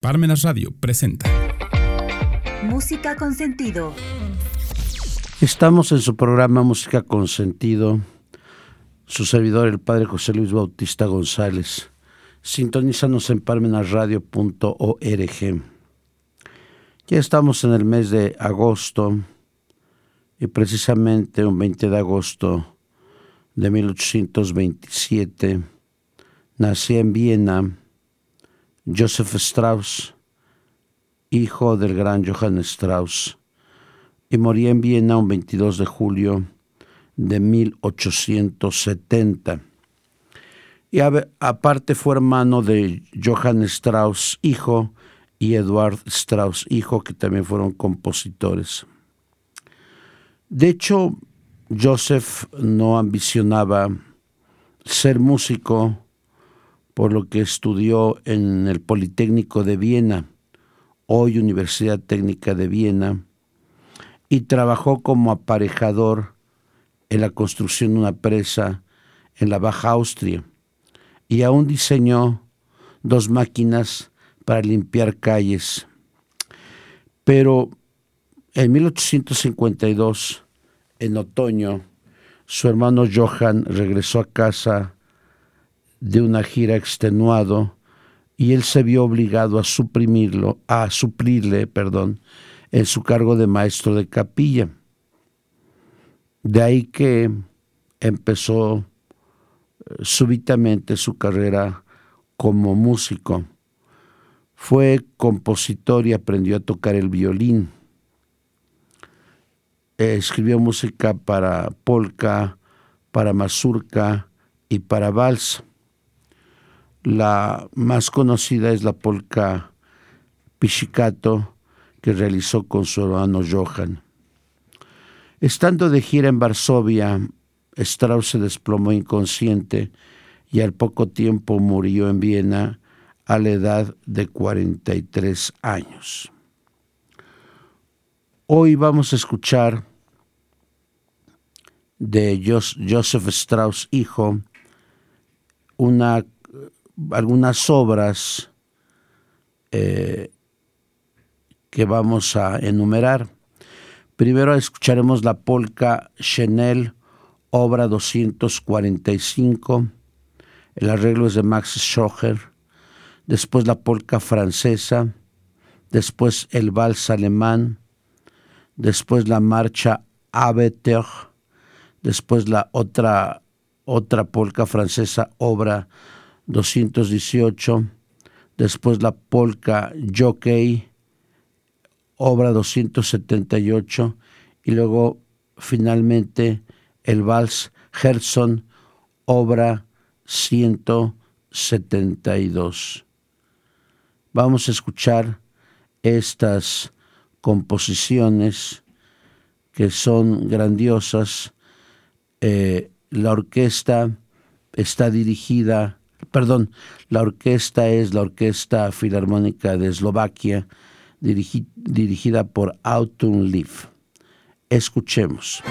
Parmenas Radio presenta Música con sentido. Estamos en su programa Música con sentido. Su servidor, el padre José Luis Bautista González. Sintonízanos en parmenasradio.org. Ya estamos en el mes de agosto y precisamente un 20 de agosto de 1827 nací en Viena Joseph Strauss, hijo del gran Johann Strauss, y moría en Viena un 22 de julio de 1870. Y aparte fue hermano de Johann Strauss, hijo, y Eduard Strauss, hijo, que también fueron compositores. De hecho, Joseph no ambicionaba ser músico, por lo que estudió en el Politécnico de Viena, hoy Universidad Técnica de Viena, y trabajó como aparejador en la construcción de una presa en la Baja Austria, y aún diseñó dos máquinas para limpiar calles. Pero en 1852, en otoño, su hermano Johann regresó a casa de una gira extenuado y él se vio obligado a suprimirlo, a suplirle, perdón, en su cargo de maestro de capilla. De ahí que empezó eh, súbitamente su carrera como músico. Fue compositor y aprendió a tocar el violín. Escribió música para polka, para mazurka y para vals. La más conocida es la polka Pichicato que realizó con su hermano Johann. Estando de gira en Varsovia, Strauss se desplomó inconsciente y al poco tiempo murió en Viena a la edad de 43 años. Hoy vamos a escuchar de Joseph Strauss, hijo, una algunas obras eh, que vamos a enumerar. Primero escucharemos la polka Chanel, obra 245. El arreglo es de Max Schocher. Después la polka francesa. Después el vals alemán. Después la marcha Abeter. Después la otra, otra polka francesa, obra 218, después la polka Jockey, obra 278, y luego finalmente el vals Herson, obra 172. Vamos a escuchar estas composiciones que son grandiosas. Eh, la orquesta está dirigida perdón, la orquesta es la Orquesta Filarmónica de Eslovaquia, dirigida por Autumn Leaf. Escuchemos.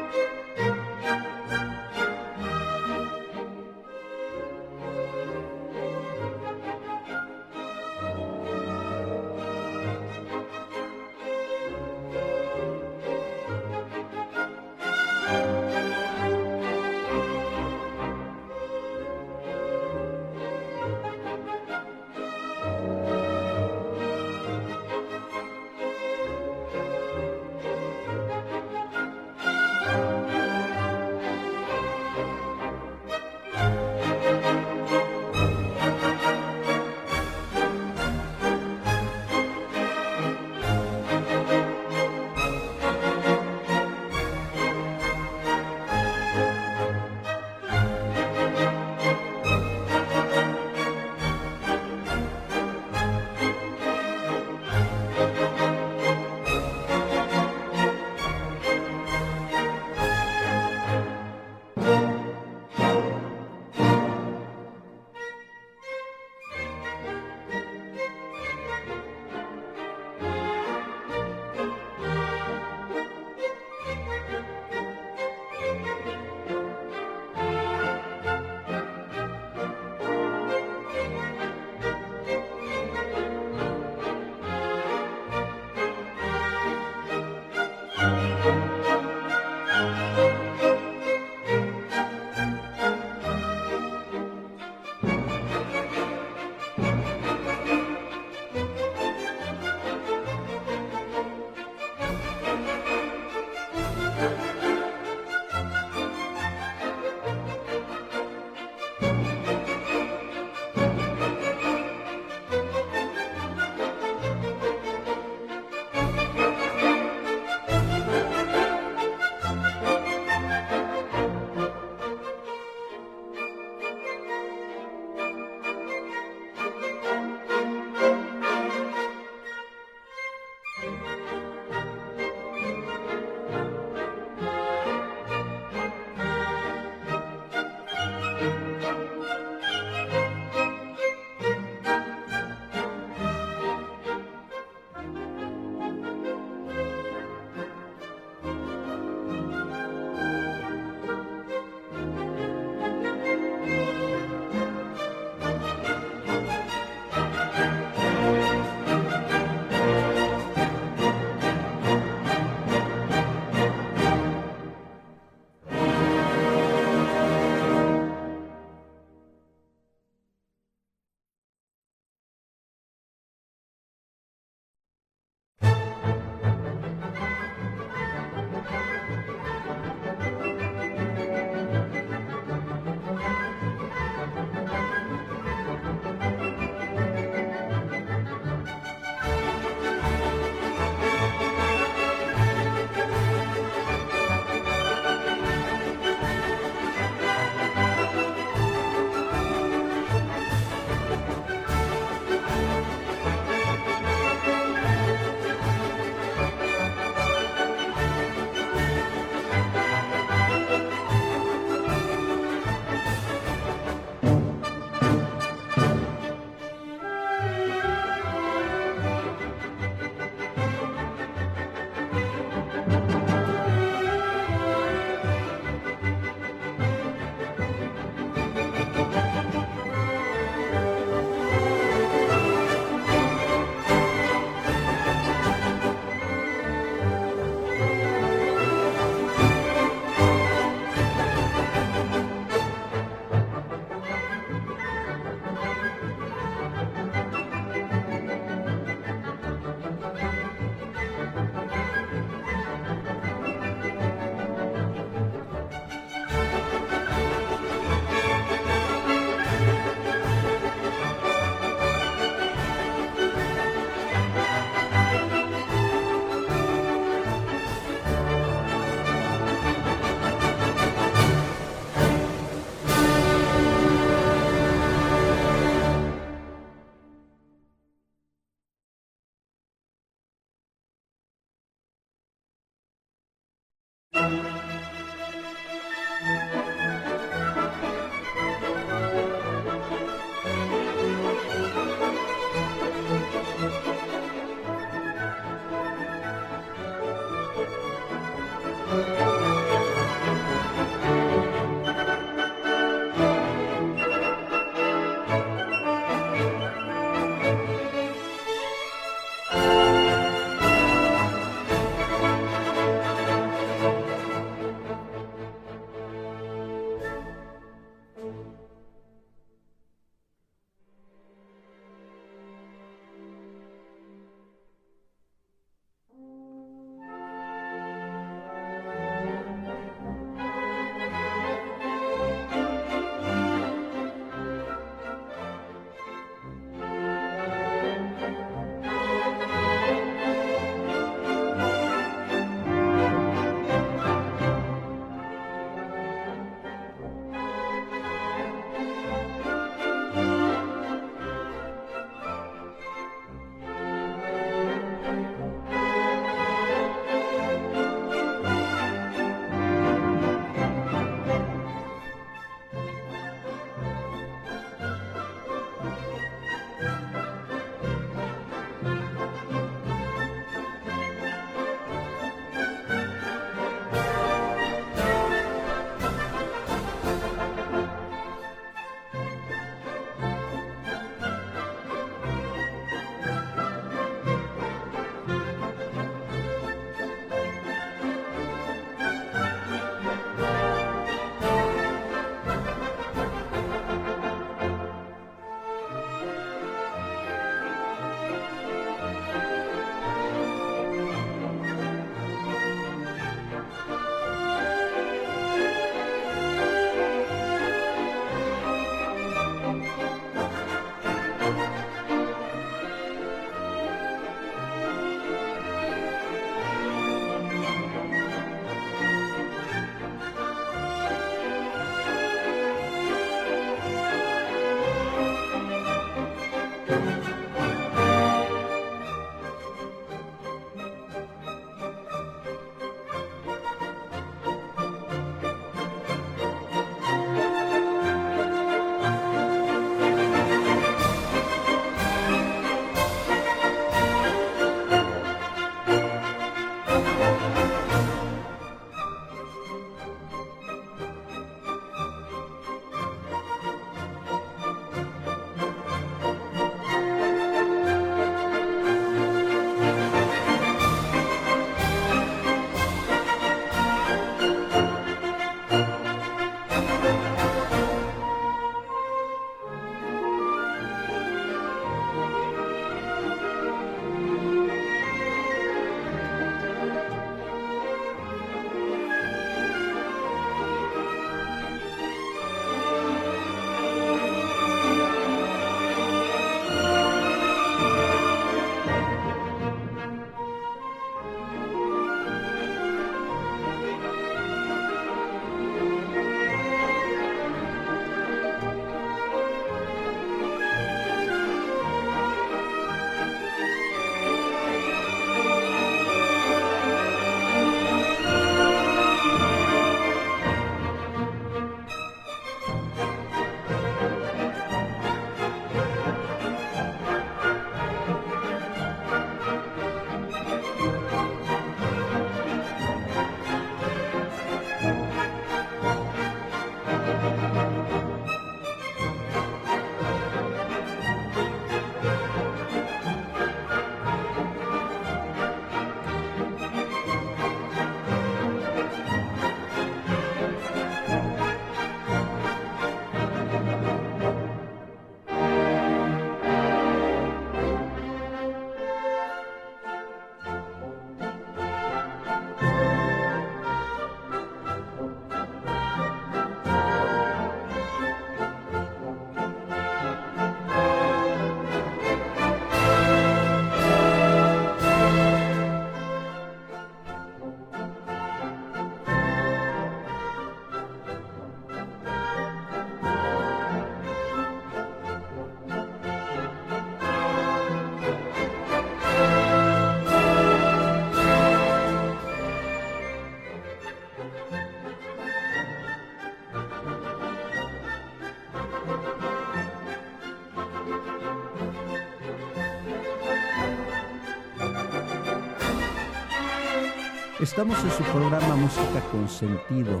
Estamos en su programa Música con Sentido.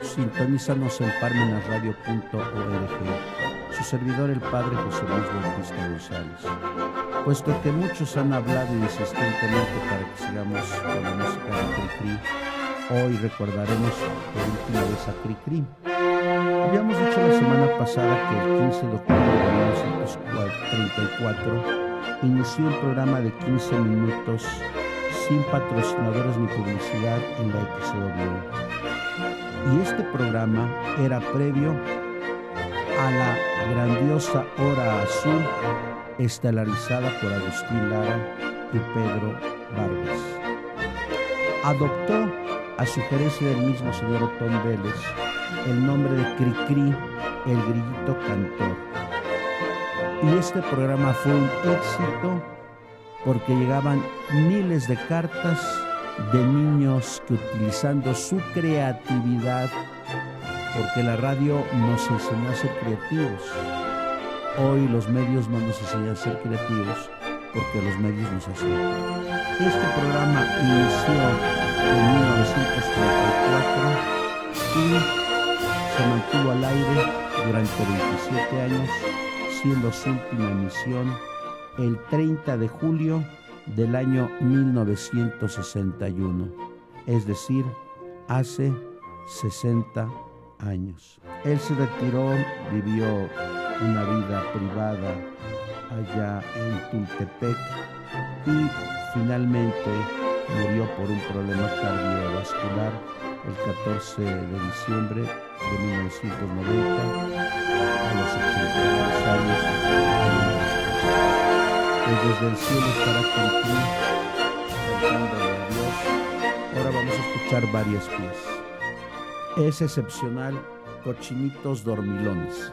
Sintonízanos en parmenasradio.org. Su servidor, el Padre José Luis Bautista González. Puesto que muchos han hablado insistentemente para que sigamos con la música de Cricri, hoy recordaremos por última vez a Cricri. Habíamos dicho la semana pasada que el 15 de octubre de 1934 inició el programa de 15 minutos sin patrocinadores ni publicidad en la XW. Y este programa era previo a la grandiosa Hora Azul estelarizada por Agustín Lara y Pedro Vargas. Adoptó, a sugerencia del mismo señor Otón Vélez, el nombre de Cricri, el grillito cantor. Y este programa fue un éxito porque llegaban miles de cartas de niños que utilizando su creatividad, porque la radio nos enseñó a ser creativos. Hoy los medios no nos enseñan a ser creativos porque los medios nos hacen. Este programa inició en 1934 y se mantuvo al aire durante 27 años, siendo su última emisión el 30 de julio del año 1961, es decir, hace 60 años. Él se retiró, vivió una vida privada allá en Tultepec y finalmente murió por un problema cardiovascular el 14 de diciembre de 1990 a los 82 años desde el cielo estará contigo, cantándole a Dios. Ahora vamos a escuchar varias piezas. Es excepcional, cochinitos dormilones.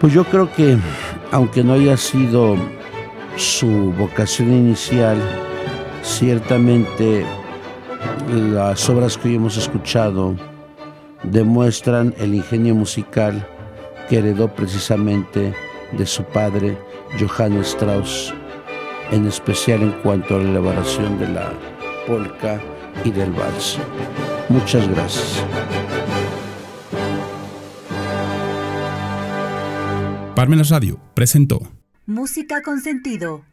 Pues yo creo que, aunque no haya sido su vocación inicial, ciertamente las obras que hoy hemos escuchado demuestran el ingenio musical que heredó precisamente de su padre Johann Strauss, en especial en cuanto a la elaboración de la polka y del vals. Muchas gracias. Parmenas Radio presentó Música con sentido.